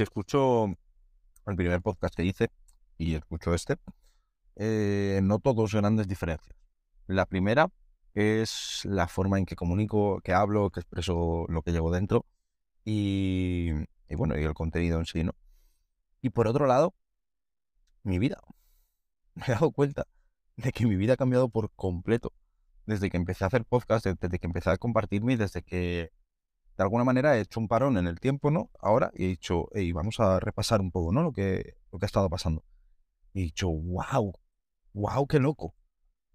si escucho el primer podcast que hice y escucho este, eh, noto dos grandes diferencias. La primera es la forma en que comunico, que hablo, que expreso lo que llevo dentro y, y bueno, y el contenido en sí, ¿no? Y por otro lado, mi vida. Me he dado cuenta de que mi vida ha cambiado por completo desde que empecé a hacer podcast, desde que empecé a compartirme, desde que de alguna manera he hecho un parón en el tiempo, ¿no? Ahora, y he dicho, hey, vamos a repasar un poco, ¿no? Lo que, lo que ha estado pasando. Y he dicho, wow, wow, qué loco.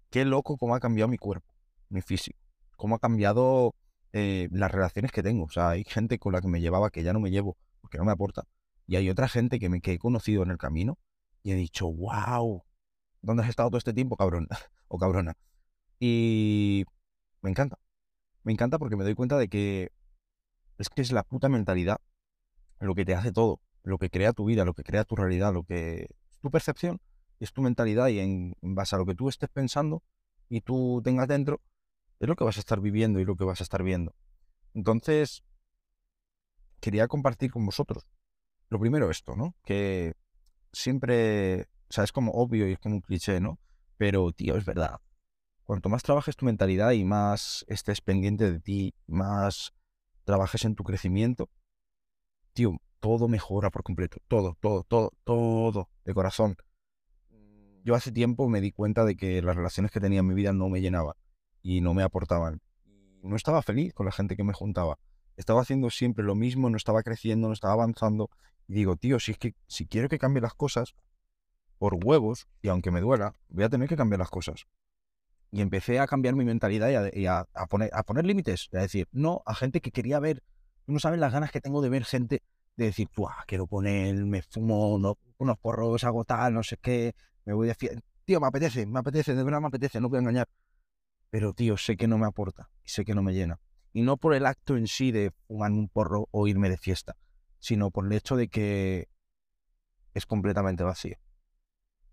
Qué loco cómo ha cambiado mi cuerpo, mi físico. Cómo ha cambiado eh, las relaciones que tengo. O sea, hay gente con la que me llevaba que ya no me llevo porque no me aporta. Y hay otra gente que, me, que he conocido en el camino y he dicho, wow, ¿dónde has estado todo este tiempo, cabrón? o cabrona. Y me encanta. Me encanta porque me doy cuenta de que es que es la puta mentalidad lo que te hace todo, lo que crea tu vida, lo que crea tu realidad, lo que tu percepción, es tu mentalidad y en, base a lo que tú estés pensando y tú tengas dentro, es lo que vas a estar viviendo y lo que vas a estar viendo. Entonces, quería compartir con vosotros. Lo primero esto, ¿no? Que siempre, o sea, es como obvio y es como un cliché, ¿no? Pero, tío, es verdad. Cuanto más trabajes tu mentalidad y más estés pendiente de ti, más trabajes en tu crecimiento, tío, todo mejora por completo. Todo, todo, todo, todo, de corazón. Yo hace tiempo me di cuenta de que las relaciones que tenía en mi vida no me llenaban y no me aportaban. No estaba feliz con la gente que me juntaba. Estaba haciendo siempre lo mismo, no estaba creciendo, no estaba avanzando. Y digo, tío, si es que si quiero que cambie las cosas, por huevos, y aunque me duela, voy a tener que cambiar las cosas y empecé a cambiar mi mentalidad y, a, poner, límites, a decir no a gente que quería ver. no saben las ganas que tengo de ver gente de decir, quiero poner, me fumo unos porros, hago tal, no sé qué, me voy de fiesta. Tío, me apetece, me apetece, de verdad me apetece, no voy a engañar. Pero, tío, sé que no me aporta y sé que no me llena. Y no por el acto en sí de fumar un porro o irme de fiesta, sino por el hecho de que es completamente vacío.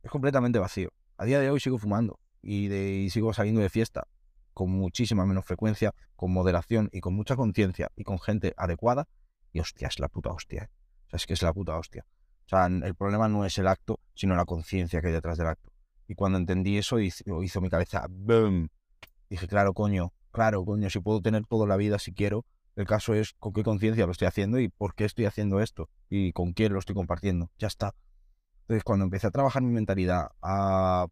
Es completamente vacío. A día de hoy sigo fumando, y, sigo saliendo de fiesta con muchísima menos frecuencia, con moderación y con mucha conciencia y con gente adecuada, y hostia, es la puta hostia. ¿eh? O sea, es que es la puta hostia. O sea, el problema no es el acto, sino la conciencia que hay detrás del acto. Y cuando entendí eso, hizo, hizo mi cabeza ¡boom! Dije, claro, coño, claro, coño, si puedo tener toda la vida si quiero, el caso es con qué conciencia lo estoy haciendo y por qué estoy haciendo esto y con quién lo estoy compartiendo. Ya está. Entonces, cuando empecé a trabajar mi mentalidad, a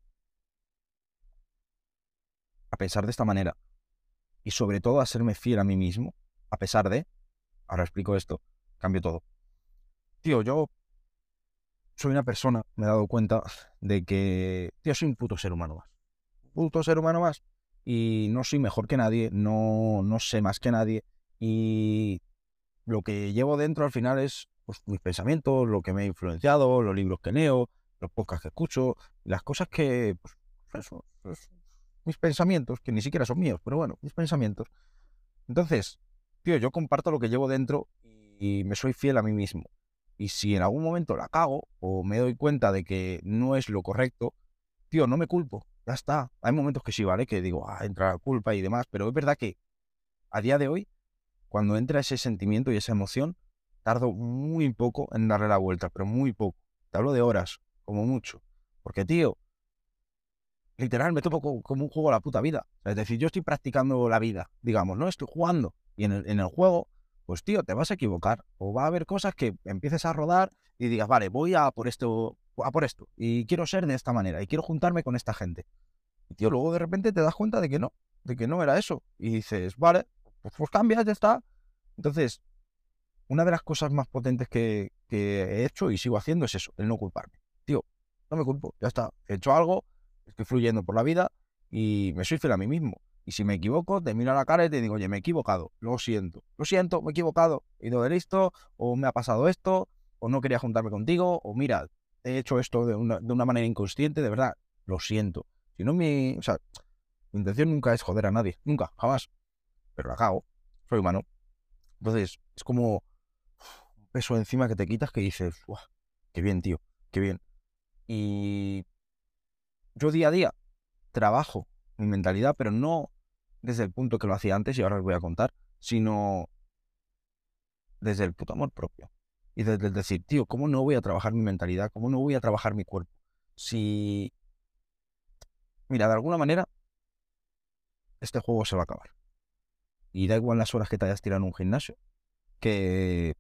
a pensar de esta manera y sobre todo a serme fiel a mí mismo, a pesar de, ahora explico esto, cambio todo. Tío, yo soy una persona, me he dado cuenta de que, tío, soy un puto ser humano más. Puto ser humano más. Y no soy mejor que nadie, no, no sé más que nadie. Y lo que llevo dentro al final es pues, mis pensamientos, lo que me ha influenciado, los libros que leo, los podcasts que escucho, las cosas que, pues, mis pensamientos, que ni siquiera son míos, pero bueno, mis pensamientos. Entonces, tío, yo comparto lo que llevo dentro y me soy fiel a mí mismo. Y si en algún momento la cago o me doy cuenta de que no es lo correcto, tío, no me culpo. Ya está. Hay momentos que sí, ¿vale? Que digo, ah, entra la culpa y demás, pero es verdad que a día de hoy, cuando entra ese sentimiento y esa emoción, tardo muy poco en darle la vuelta, pero muy poco. Te hablo de horas, como mucho. Porque, tío, literal, me tomo como un juego a la puta vida. Es decir, yo estoy practicando la vida, digamos, ¿no? Estoy jugando. Y en el, juego, pues tío, te vas a equivocar. O va a haber cosas que empieces a rodar y digas, vale, voy a por esto, a por esto. Y quiero ser de esta manera. Y quiero juntarme con esta gente. Y tío, luego de repente te das cuenta de que no, de que no era eso. Y dices, vale, pues, pues cambias, ya está. Entonces, una de las cosas más potentes que, que he hecho y sigo haciendo es eso, el no culparme. Tío, no me culpo, ya está. He hecho algo, estoy fluyendo por la vida y me soy fiel a mí mismo. Y si me equivoco, te miro a la cara y te digo, oye, me he equivocado, lo siento, lo siento, me he equivocado, he ido de listo, o me ha pasado esto, o no quería juntarme contigo, o mira, he hecho esto de una, de una manera inconsciente, de verdad, lo siento. Si no, mi, o sea, mi intención nunca es joder a nadie, nunca, jamás. Pero la cago, soy humano. Entonces, es como un peso encima que te quitas que dices, qué bien, tío, qué bien. Y yo día a día trabajo mi mentalidad, pero no desde el punto que lo hacía antes y ahora os voy a contar, sino desde el puto amor propio. Y desde el decir, tío, ¿cómo no voy a trabajar mi mentalidad? ¿Cómo no voy a trabajar mi cuerpo? Si... Mira, de alguna manera, este juego se va a acabar. Y da igual las horas que te hayas tirado en un gimnasio, que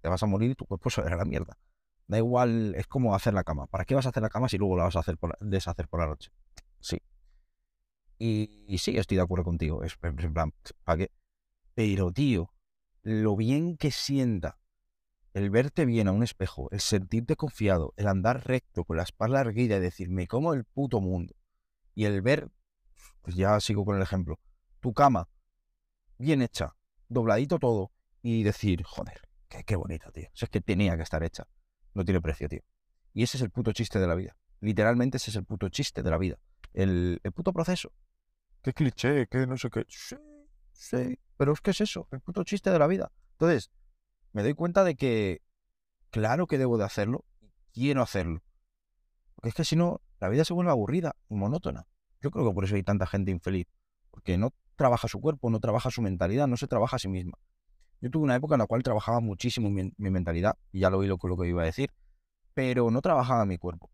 te vas a morir y tu cuerpo se a la mierda. Da igual, es como hacer la cama. ¿Para qué vas a hacer la cama si luego la vas a hacer por deshacer por la noche? Sí. Y, sí, estoy de acuerdo contigo. Es, en plan, ¿para qué? Pero, tío, lo bien que sienta el verte bien a un espejo, el sentirte confiado, el andar recto con la espalda erguida y decirme como el puto mundo. Y el ver, pues ya sigo con el ejemplo, tu cama bien hecha, dobladito todo, y decir, joder, qué, qué bonita, tío. Es que tenía que estar hecha. No tiene precio, tío. Y ese es el puto chiste de la vida. Literalmente ese es el puto chiste de la vida. El, el puto proceso. Qué cliché, qué no sé qué. Sí, sí. Pero es que es eso, el puto chiste de la vida. Entonces, me doy cuenta de que, claro que debo de hacerlo y quiero hacerlo. Porque es que si no, la vida se vuelve aburrida y monótona. Yo creo que por eso hay tanta gente infeliz. Porque no trabaja su cuerpo, no trabaja su mentalidad, no se trabaja a sí misma. Yo tuve una época en la cual trabajaba muchísimo mi, mentalidad, y ya lo oí lo, lo que iba a decir, pero no trabajaba mi cuerpo.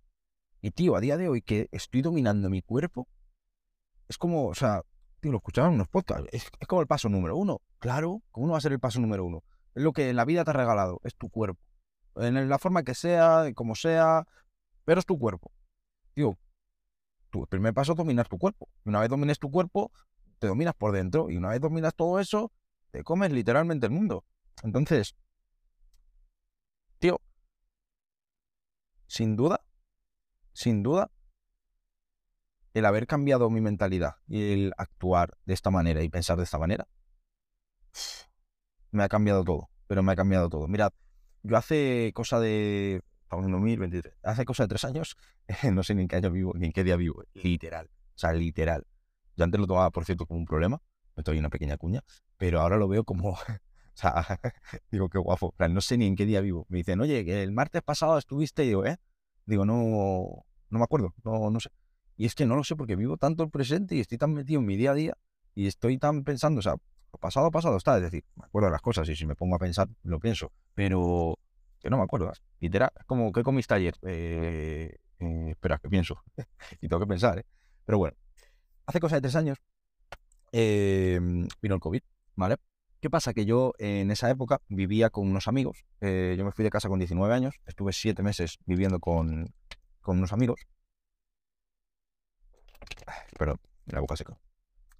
Y tío, a día de hoy que estoy dominando mi cuerpo, es como, o sea, tío, lo escuchaba en unos podcasts, es, como el paso número uno. Claro, ¿cómo no va a ser el paso número uno? Es lo que la vida te ha regalado, es tu cuerpo. En la forma que sea, como sea, pero es tu cuerpo. Tío, tu primer paso es dominar tu cuerpo. Y una vez domines tu cuerpo, te dominas por dentro. Y una vez dominas todo eso, te comes literalmente el mundo. Entonces, tío, sin duda, sin duda, el haber cambiado mi mentalidad y el actuar de esta manera y pensar de esta manera, me ha cambiado todo, pero me ha cambiado todo. Mirad, yo hace cosa de, estamos en 2023, hace cosa de tres años, no sé ni en qué año vivo, ni en qué día vivo, literal, o sea, literal. Yo antes lo tomaba, por cierto, como un problema, me estoy una pequeña cuña, pero ahora lo veo como, o sea, digo, qué guapo, no sé ni en qué día vivo. Me dicen, oye, que el martes pasado estuviste, y digo, ¿eh? Digo, no, no me acuerdo, no, no sé. Y es que no lo sé porque vivo tanto el presente y estoy tan metido en mi día a día y estoy tan pensando, o sea, pasado pasado está, es decir, me acuerdo de las cosas y si me pongo a pensar, lo pienso, pero que no me acuerdo, literal, como, ¿qué comiste ayer? Eh, eh, espera, que pienso y tengo que pensar, ¿eh? Pero bueno, hace cosa de tres años eh, vino el COVID, ¿vale? ¿Qué pasa? Que yo en esa época vivía con unos amigos. Eh, yo me fui de casa con 19 años, estuve siete meses viviendo con, con unos amigos. Perdón, la boca seca.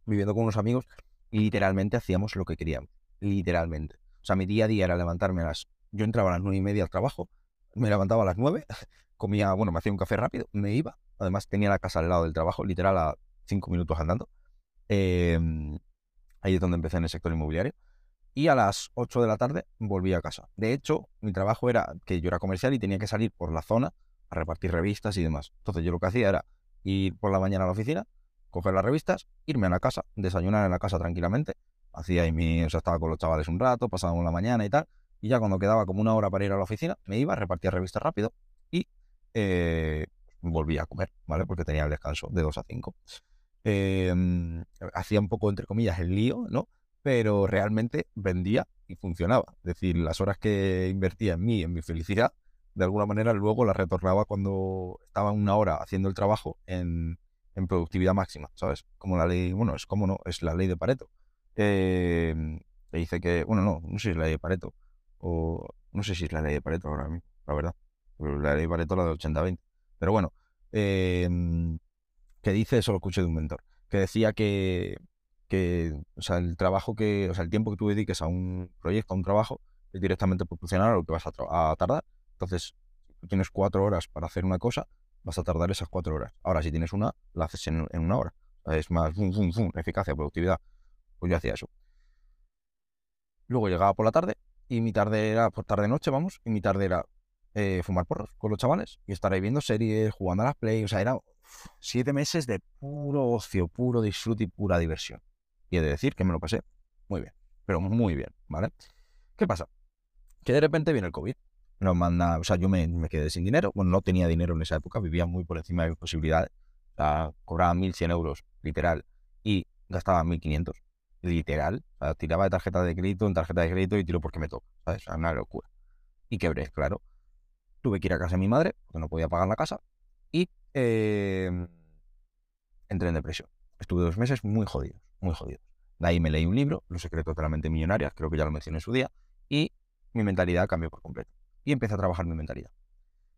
Viviendo con unos amigos y literalmente hacíamos lo que queríamos. Literalmente. O sea, mi día a día era levantarme a las. Yo entraba a las nueve y media al trabajo, me levantaba a las nueve, comía, bueno, me hacía un café rápido, me iba. Además, tenía la casa al lado del trabajo, literal a cinco minutos andando. Em, ahí es donde empecé en el sector inmobiliario. Y a las 8 de la tarde volví a casa. De hecho, mi trabajo era que yo era comercial y tenía que salir por la zona a repartir revistas y demás. Entonces yo lo que hacía era ir por la mañana a la oficina, coger las revistas, irme a la casa, desayunar en la casa tranquilamente. Hacía ahí mi, o sea, estaba con los chavales un rato, pasábamos la mañana y tal. Y ya cuando quedaba como una hora para ir a la oficina, me iba, repartía revistas rápido y eh, volvía a comer, ¿vale? Porque tenía el descanso de 2 a 5. Em, hacía un poco, entre comillas, el lío, ¿no? Pero realmente vendía y funcionaba. Es decir, las horas que invertía en mí, en mi felicidad, de alguna manera luego las retornaba cuando estaba una hora haciendo el trabajo en, productividad máxima, ¿sabes? Como la ley, bueno, es como no, es la ley de Pareto. Eh, dice que, bueno, no, no sé si es la ley de Pareto, o no sé si es la ley de Pareto ahora mismo, la verdad. la ley de Pareto la de 80-20. Pero bueno, eh, que dice, eso lo escuché de un mentor, que decía que, que, o sea, el trabajo que, o sea, el tiempo que tú dediques a un proyecto, a un trabajo, es directamente proporcional a lo que vas a, tardar. Entonces, tú tienes cuatro horas para hacer una cosa, vas a tardar esas cuatro horas. Ahora, si tienes una, la haces en, una hora. Es más, eficacia, productividad. Pues yo hacía eso. Luego llegaba por la tarde y mi tarde era por tarde-noche, vamos, y mi tarde era eh, fumar porros con los chavales y estar ahí viendo series, jugando a las play. O sea, era siete meses de puro ocio, puro disfrute y pura diversión. Y he de decir que me lo pasé muy bien, pero muy bien, ¿vale? ¿Qué pasa? Que de repente viene el COVID. Nos manda, o sea, yo me, quedé sin dinero. Bueno, no tenía dinero en esa época, vivía muy por encima de mis posibilidades. O sea, cobraba 1.100 euros, literal, y gastaba 1.500, literal. O sea, tiraba de tarjeta de crédito en tarjeta de crédito y tiro porque me toca, ¿sabes? O sea, una locura. y quebré, claro. Tuve que ir a casa de mi madre, porque no podía pagar la casa, y em, entré en depresión. Estuve dos meses muy jodido, muy jodido. De ahí me leí un libro, Los secretos de la mente creo que ya lo mencioné en su día, y mi mentalidad cambió por completo. Y empecé a trabajar mi mentalidad.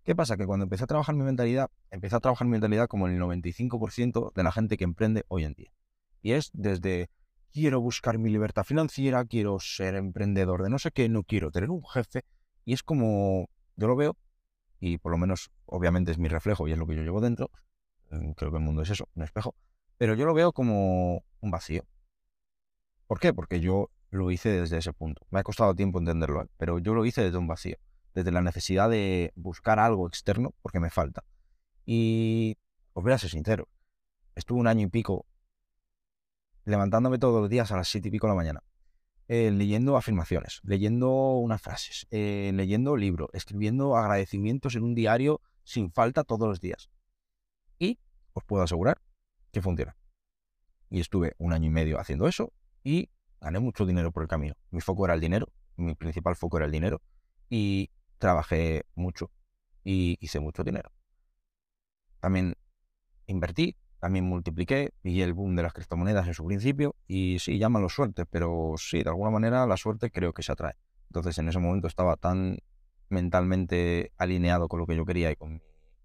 ¿Qué pasa? Que cuando empecé a trabajar mi mentalidad, empecé a trabajar mi mentalidad como el 95% de la gente que emprende hoy en día. Y es desde quiero buscar mi libertad financiera, quiero ser emprendedor de no sé qué, no quiero tener un jefe. Y es como, yo lo veo, y por lo menos obviamente es mi reflejo y es lo que yo llevo dentro, mm, creo que el mundo es eso, un espejo, pero yo lo veo como un vacío. ¿Por qué? Porque yo lo hice desde ese punto. Me ha costado tiempo entenderlo, ¿eh? pero yo lo hice desde un vacío, desde la necesidad de buscar algo externo porque me falta. Y os voy a ser sincero, estuve un año y pico levantándome todos los días a las siete y pico de la mañana, eh, leyendo afirmaciones, leyendo unas frases, eh, leyendo libros, escribiendo agradecimientos en un diario sin falta todos los días. Y os puedo asegurar que funciona. Y estuve un año y medio haciendo eso y gané mucho dinero por el camino. Mi foco era el dinero, mi principal foco era el dinero y trabajé mucho y hice mucho dinero. También invertí, también multipliqué, y el boom de las criptomonedas en su principio y sí, llámalo suerte, pero sí, de alguna manera la suerte creo que se atrae. Entonces en ese momento estaba tan mentalmente alineado con lo que yo quería y con mi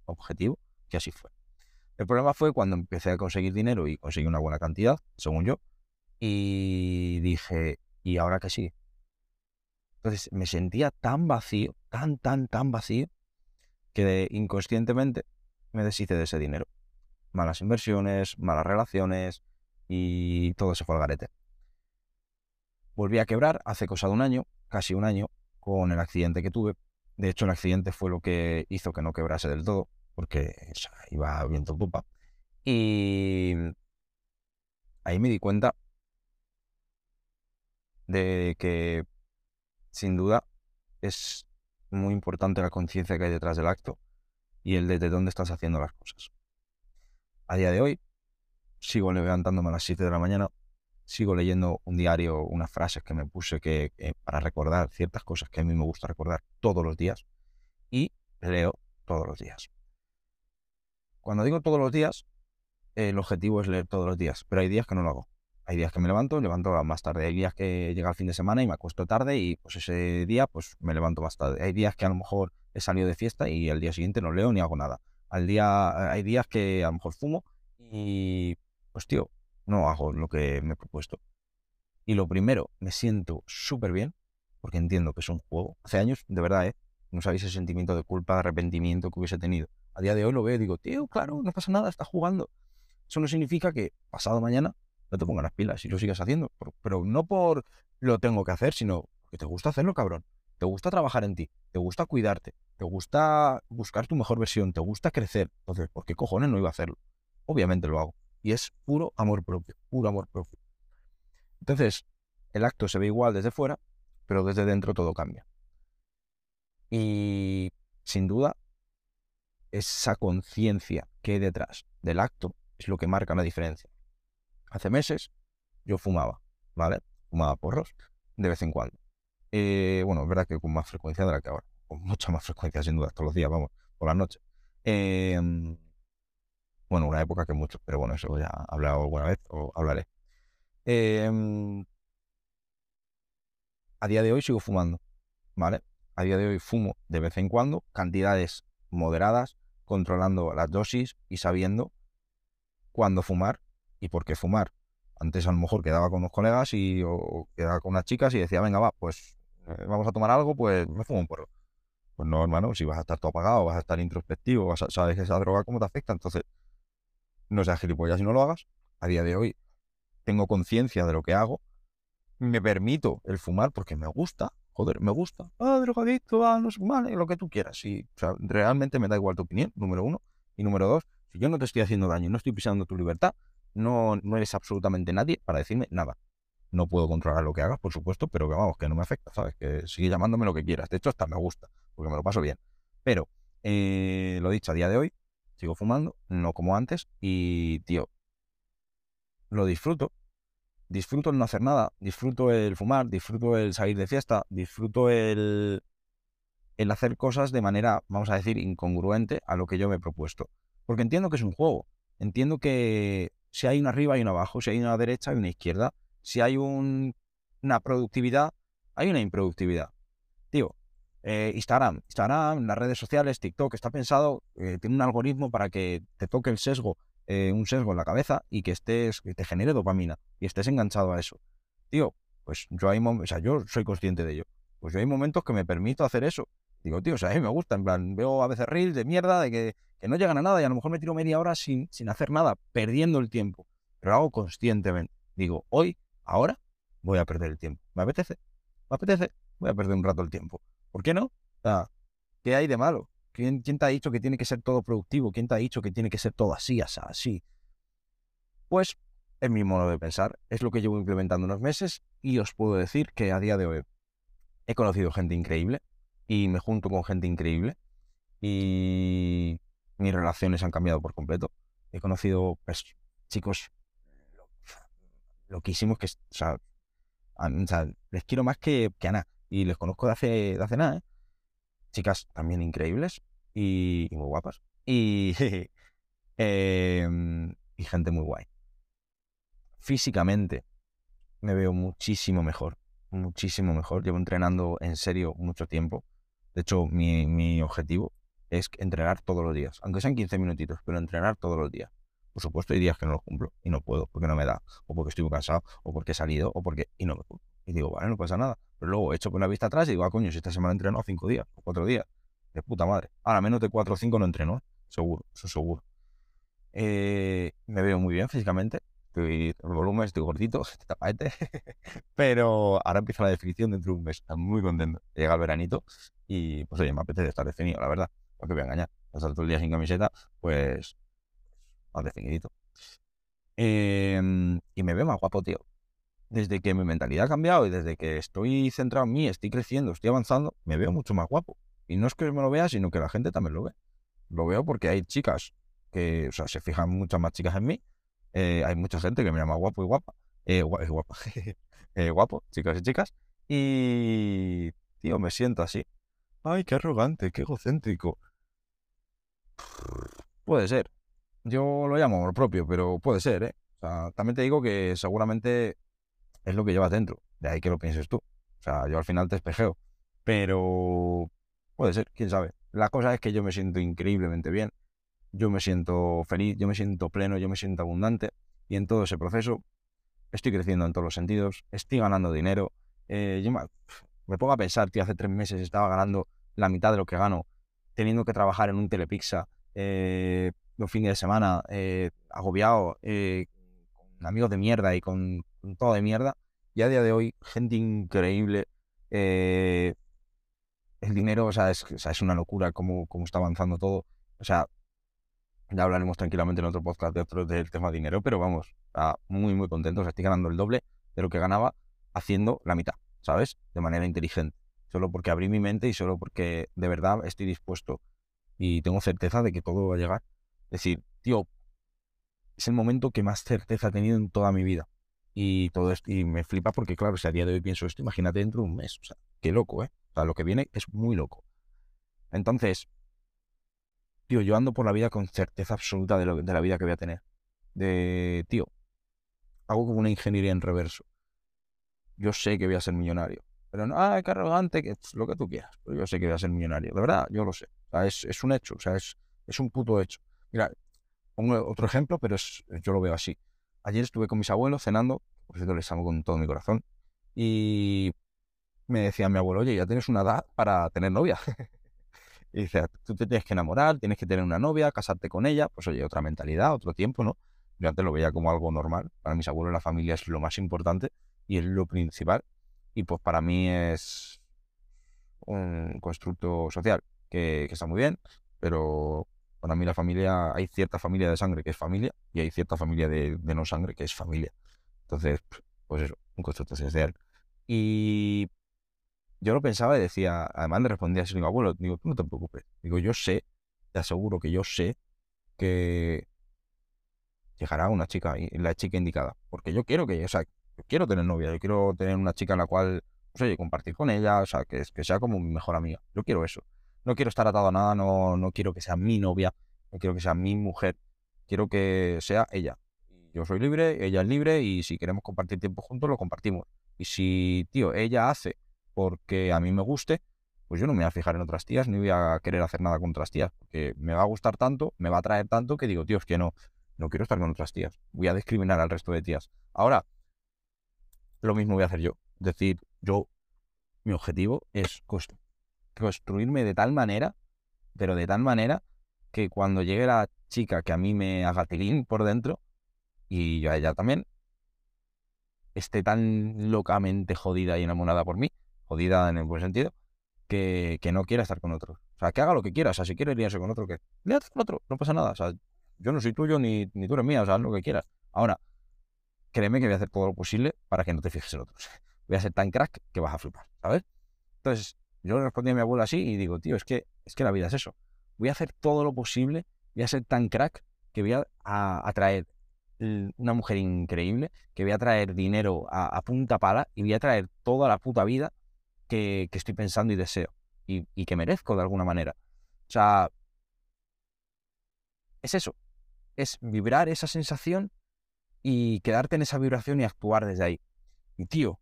objetivo que así fue. El problema fue cuando empecé a conseguir dinero y conseguí una buena cantidad, según yo, y dije, ¿y ahora qué sigue? Entonces me sentía tan vacío, tan, tan, tan vacío, que inconscientemente me deshice de ese dinero. Malas inversiones, malas relaciones y todo se fue al garete. Volví a quebrar hace cosa de un año, casi un año, con el accidente que tuve. De hecho, el accidente fue lo que hizo que no quebrase del todo, porque iba viento pupa. Y ahí me di cuenta de que sin duda es muy importante la conciencia que hay detrás del acto y el de dónde estás haciendo las cosas. A día de hoy sigo levantándome a las 7 de la mañana, sigo leyendo un diario, unas frases que me puse que, para recordar ciertas cosas que a mí me gusta recordar todos los días y leo todos los días. Cuando digo todos los días, el objetivo es leer todos los días, pero hay días que no lo hago. Hay días que me levanto, levanto más tarde. Hay días que llega el fin de semana y me acuesto tarde y pues ese día pues me levanto más tarde. Hay días que a lo mejor he salido de fiesta y el día siguiente no leo ni hago nada. Al día, hay días que a lo mejor fumo y pues tío, no hago lo que me he propuesto. Y lo primero, me siento súper bien porque entiendo que es un juego. Hace años, de verdad, ¿eh? no sabéis ese sentimiento de culpa, de arrepentimiento que hubiese tenido. A día de hoy lo veo y digo, tío, claro, no pasa nada, estás jugando. Eso no significa que pasado mañana no te pongan las pilas y lo sigas haciendo. Pero no por lo tengo que hacer, sino porque te gusta hacerlo, cabrón. Te gusta trabajar en ti, te gusta cuidarte, te gusta buscar tu mejor versión, te gusta crecer. Entonces, ¿por qué cojones no iba a hacerlo? Obviamente lo hago. Y es puro amor propio, puro amor propio. Entonces, el acto se ve igual desde fuera, pero desde dentro todo cambia. Y sin duda, esa conciencia que hay detrás del acto es lo que marca la diferencia. Hace meses yo fumaba, ¿vale? Fumaba porros de vez en cuando. Eh, bueno, es verdad que con más frecuencia de la que ahora. Con mucha más frecuencia, sin duda, todos los días, vamos, por la noche. Em, bueno, una época que mucho, pero bueno, eso ya he hablado alguna vez o hablaré. Em, a día de hoy sigo fumando, ¿vale? A día de hoy fumo de vez en cuando, cantidades moderadas, controlando las dosis y sabiendo cuándo fumar y por qué fumar. Antes a lo mejor quedaba con unos colegas y, o quedaba con unas chicas y decía, venga, va, pues eh, vamos a tomar algo, pues me fumo un porro. Pues no, hermano, si vas a estar todo apagado, vas a estar introspectivo, vas a, sabes esa droga cómo te afecta, entonces no seas gilipollas si no lo hagas. A día de hoy tengo conciencia de lo que hago, me permito el fumar porque me gusta, joder, me gusta. Ah, drogadicto, ah, no sé, vale, lo que tú quieras. Y, o sea, realmente me da igual tu opinión, número uno. Y número dos, si yo no te estoy haciendo daño, no estoy pisando tu libertad, no, no eres absolutamente nadie para decirme nada. No puedo controlar lo que hagas, por supuesto, pero que vamos, que no me afecta, ¿sabes? Que sigue llamándome lo que quieras. De hecho, hasta me gusta, porque me lo paso bien. Pero, eh, lo dicho, a día de hoy, sigo fumando, no como antes, y, tío, lo disfruto. Disfruto el no hacer nada, disfruto el fumar, disfruto el salir de fiesta, disfruto el el hacer cosas de manera, vamos a decir, incongruente a lo que yo me he propuesto. Porque entiendo que es un juego. Entiendo que si hay una arriba hay una abajo, si hay una derecha hay una izquierda, si hay una productividad hay una improductividad. Tío, eh, Instagram, Instagram, las redes sociales, TikTok, está pensado, eh, tiene un algoritmo para que te toque el sesgo, eh, un sesgo en la cabeza y que estés, que te genere dopamina y estés enganchado a eso. Tío, pues yo hay o yo soy consciente de ello. Pues yo hay momentos que me permito hacer eso. Digo, tío, o sea, a mí me gusta, en plan, veo a veces reels de mierda, de que, no llegan a nada y a lo mejor me tiro media hora sin, sin hacer nada, perdiendo el tiempo. Pero lo hago conscientemente. Digo, hoy, ahora, voy a perder el tiempo. ¿Me apetece? ¿Me apetece? Voy a perder un rato el tiempo. ¿Por qué no? O ¿qué hay de malo? ¿Quién, ¿Quién, te ha dicho que tiene que ser todo productivo? ¿Quién te ha dicho que tiene que ser todo así, así, así? Pues es mi modo de pensar, es lo que llevo implementando unos meses y os puedo decir que a día de hoy he conocido gente increíble y me junto con gente increíble y mis relaciones han cambiado por completo. He conocido pues, chicos loquísimos que, o sea, les quiero más que, que a nada y les conozco de hace, de hace nada, ¿eh? Chicas también increíbles y, muy guapas. Y, em, y gente muy guay. Físicamente me veo muchísimo mejor, muchísimo mejor. Llevo entrenando en serio mucho tiempo. De hecho, mi, mi objetivo es entrenar todos los días, aunque sean 15 minutitos, pero entrenar todos los días. Por supuesto, hay días que no lo cumplo y no puedo porque no me da, o porque estoy muy cansado, o porque he salido, o porque. y no me puedo. Y digo, vale, no pasa nada. Pero luego he hecho con la vista atrás y digo, ah, coño, si esta semana entreno cinco días o cuatro días. De puta madre. Ahora, menos de cuatro o cinco no entreno, ¿eh? seguro, eso seguro. Eh, me veo muy bien físicamente. Estoy, el volumen, estoy gordito, tapaete. pero ahora empieza la definición dentro de un mes. Estoy muy contento. Llega el veranito y, pues oye, me apetece estar definido, la verdad. No te voy a engañar. Pasar todo el día sin camiseta, pues, más definidito. Em, y me veo más guapo, tío desde que mi mentalidad ha cambiado y desde que estoy centrado en mí, estoy creciendo, estoy avanzando, me veo mucho más guapo. Y no es que me lo vea, sino que la gente también lo ve. Lo veo porque hay chicas que, o sea, se fijan muchas más chicas en mí. Eh, hay mucha gente que me llama guapo y guapa. Eh, guapa. eh, guapo, chicas y chicas. Y, tío, me siento así. Ay, qué arrogante, qué egocéntrico. Puede ser. Yo lo llamo amor propio, pero puede ser, ¿eh? O sea, también te digo que seguramente es lo que llevas dentro. De ahí que lo pienses tú. O sea, yo al final te espejeo. Pero puede ser, quién sabe. La cosa es que yo me siento increíblemente bien. Yo me siento feliz, yo me siento pleno, yo me siento abundante. Y en todo ese proceso estoy creciendo en todos los sentidos. Estoy ganando dinero. Eh, me, pongo a pensar, tío, hace tres meses estaba ganando la mitad de lo que gano, teniendo que trabajar en un telepizza eh, los fines de semana, eh, agobiado, eh, con amigos de mierda y con todo de mierda. Y a día de hoy, gente increíble. Eh, el dinero, o sea, es, es una locura cómo, cómo, está avanzando todo. O sea, ya hablaremos tranquilamente en otro podcast de del tema dinero, pero vamos, muy, muy contento. O sea, estoy ganando el doble de lo que ganaba haciendo la mitad, ¿sabes? De manera inteligente. Solo porque abrí mi mente y solo porque de verdad estoy dispuesto y tengo certeza de que todo va a llegar. Decir, tío, es el momento que más certeza he tenido en toda mi vida. Y todo esto, y me flipa porque, claro, si a día de hoy pienso esto, imagínate dentro de un mes. O sea, qué loco, ¿eh? O sea, lo que viene es muy loco. Entonces, tío, yo ando por la vida con certeza absoluta de, de la vida que voy a tener. De, tío, hago como una ingeniería en reverso. Yo sé que voy a ser millonario. Pero no, ah, qué arrogante, que lo que tú quieras. Pero yo sé que voy a ser millonario. De verdad, yo lo sé. O sea, es, es un hecho. O sea, es, es un puto hecho. Mira, pongo otro ejemplo, pero es, yo lo veo así. Ayer estuve con mis abuelos cenando, por cierto les amo con todo mi corazón, y me decía mi abuelo, oye, ya tienes una edad para tener novia. y dice, tú te tienes que enamorar, tienes que tener una novia, casarte con ella, pues oye, otra mentalidad, otro tiempo, ¿no? Yo antes lo veía como algo normal. Para mis abuelos la familia es lo más importante y es lo principal. Y pues para mí es un constructo social que, que está muy bien, pero para mí la familia, hay cierta familia de sangre que es familia y hay cierta familia de, no sangre que es familia. Entonces, pues eso, un constructo social. Y yo lo pensaba y decía, además le respondía a mi abuelo, digo, tú no te preocupes. Digo, yo sé, te aseguro que yo sé que llegará una chica, la chica indicada. Porque yo quiero que, o sea, yo quiero tener novia, yo quiero tener una chica en la cual pues oye, compartir con ella, o sea, que, que sea como mi mejor amiga. Yo quiero eso. No quiero estar atado a nada, no, no quiero que sea mi novia, no quiero que sea mi mujer, quiero que sea ella. Yo soy libre, ella es libre y si queremos compartir tiempo juntos, lo compartimos. Y si, tío, ella hace porque a mí me guste, pues yo no me voy a fijar en otras tías, ni voy a querer hacer nada con otras tías, porque me va a gustar tanto, me va a traer tanto que digo, tío, es que no, no quiero estar con otras tías, voy a discriminar al resto de tías. Ahora, lo mismo voy a hacer yo. Decir, yo, mi objetivo es construirme de tal manera, pero de tal manera que cuando llegue la chica que a mí me haga tilín por dentro, y yo a ella también, esté tan locamente jodida y enamorada por mí, jodida en el buen sentido, que, que, no quiera estar con otro. O sea, que haga lo que quiera. O sea, si quiere irse con otro, que líate con otro, no pasa nada. O sea, yo no soy tuyo ni, ni tú eres mía, o sea, haz lo que quieras. Ahora, créeme que voy a hacer todo lo posible para que no te fijes en otros. Voy a ser tan crack que vas a flipar, ¿sabes? Entonces, yo le respondí a mi abuela así y digo, tío, es que, es que la vida es eso. Voy a hacer todo lo posible, voy a ser tan crack que voy a atraer una mujer increíble, que voy a traer dinero a, punta pala y voy a traer toda la puta vida que, estoy pensando y deseo y, y, que merezco de alguna manera. O sea, es eso, es vibrar esa sensación y quedarte en esa vibración y actuar desde ahí. Y tío,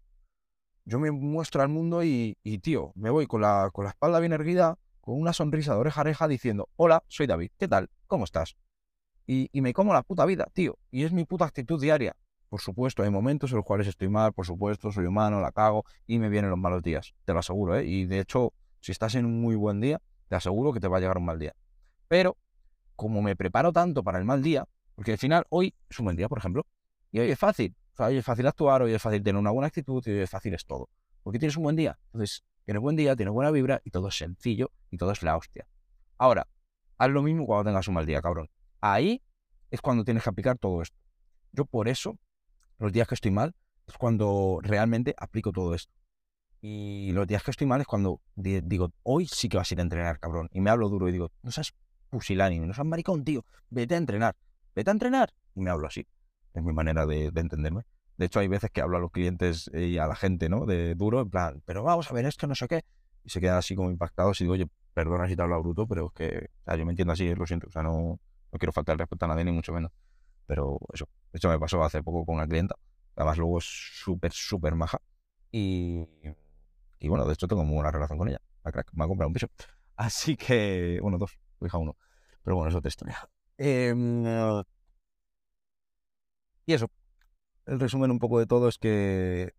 yo me muestro al mundo y, y tío, me voy con la, con la espalda bien erguida, con una sonrisa de oreja a diciendo, hola, soy David, ¿qué tal? ¿Cómo estás? y, me como la puta vida, tío. Y es mi puta actitud diaria. Por supuesto, hay momentos en los cuales estoy mal, por supuesto, soy humano, la cago y me vienen los malos días. Te lo aseguro, ¿eh? Y de hecho, si estás en un muy buen día, te aseguro que te va a llegar un mal día. Pero, como me preparo tanto para el mal día, porque al final hoy es un buen día, por ejemplo, y hoy es fácil. O sea, hoy es fácil actuar, hoy es fácil tener una buena actitud hoy es fácil es todo. Porque tienes un buen día. Entonces, tienes buen día, tienes buena vibra y todo es sencillo y todo es la hostia. Ahora, haz lo mismo cuando tengas un mal día, cabrón ahí es cuando tienes que aplicar todo esto. Yo por eso, los días que estoy mal, es cuando realmente aplico todo esto. Y los días que estoy mal es cuando digo, hoy sí que vas a ir a entrenar, cabrón. Y me hablo duro y digo, no seas pusilánime, no seas maricón, tío. Vete a entrenar, vete a entrenar. Y me hablo así. Es mi manera de, entenderme. De hecho, hay veces que hablo a los clientes y a la gente, ¿no? De duro, en plan, pero vamos a ver esto, no sé qué. Y se quedan así como impactados y digo, oye, perdona si te hablo bruto, pero es que, o sea, yo me entiendo así, lo siento. O sea, no, no quiero faltar respeto a nadie, ni mucho menos. Pero eso, eso me pasó hace poco con una clienta. Además, luego es súper, súper maja. Y, y bueno, de hecho tengo muy buena relación con ella. La crack, me ha comprado un piso. Así que, bueno, dos, hija uno. Pero bueno, es otra historia. Em, y eso, el resumen un poco de todo es que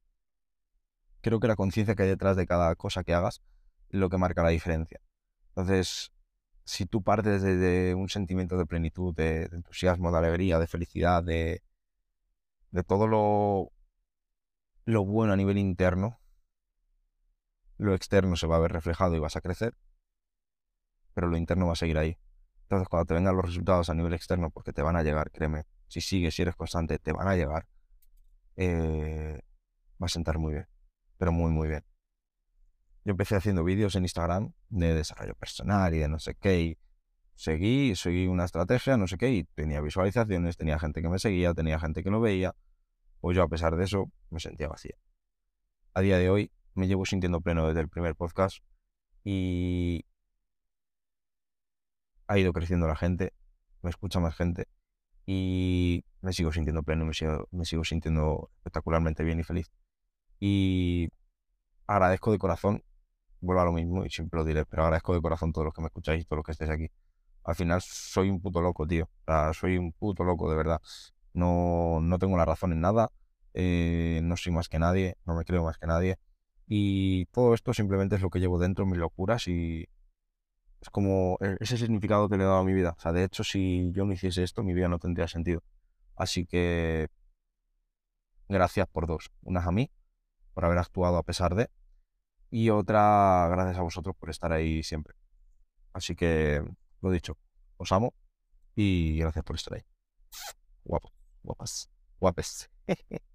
creo que la conciencia que hay detrás de cada cosa que hagas es lo que marca la diferencia. Entonces, si tú partes de, un sentimiento de plenitud, de, entusiasmo, de alegría, de felicidad, de, de todo lo, lo bueno a nivel interno, lo externo se va a ver reflejado y vas a crecer, pero lo interno va a seguir ahí. Entonces, cuando te vengan los resultados a nivel externo, porque te van a llegar, créeme, si sigues, si eres constante, te van a llegar, eh, va a sentar muy bien, pero muy, muy bien. Yo empecé haciendo vídeos en Instagram de desarrollo personal y de no sé qué. Y seguí, seguí una estrategia, no sé qué, y tenía visualizaciones, tenía gente que me seguía, tenía gente que lo veía. Pues yo, a pesar de eso, me sentía vacía. A día de hoy me llevo sintiendo pleno desde el primer podcast y ha ido creciendo la gente, me escucha más gente y me sigo sintiendo pleno, me sigo, me sigo sintiendo espectacularmente bien y feliz. Y agradezco de corazón vuelvo a lo mismo y siempre lo diré, pero agradezco de corazón a todos los que me escucháis y todos los que estéis aquí. Al final soy un puto loco, tío. O sea, soy un puto loco, de verdad. No, no tengo la razón en nada. Eh, no soy más que nadie. No me creo más que nadie. Y todo esto simplemente es lo que llevo dentro, mis locuras y es como e, ese significado que le he dado a mi vida. O sea, de hecho, si yo no hiciese esto, mi vida no tendría sentido. Así que gracias por dos. Unas a mí, por haber actuado a pesar de, y otra gracias a vosotros por estar ahí siempre. Así que, lo dicho, os amo y gracias por estar ahí. Guapo, guapas, guapes.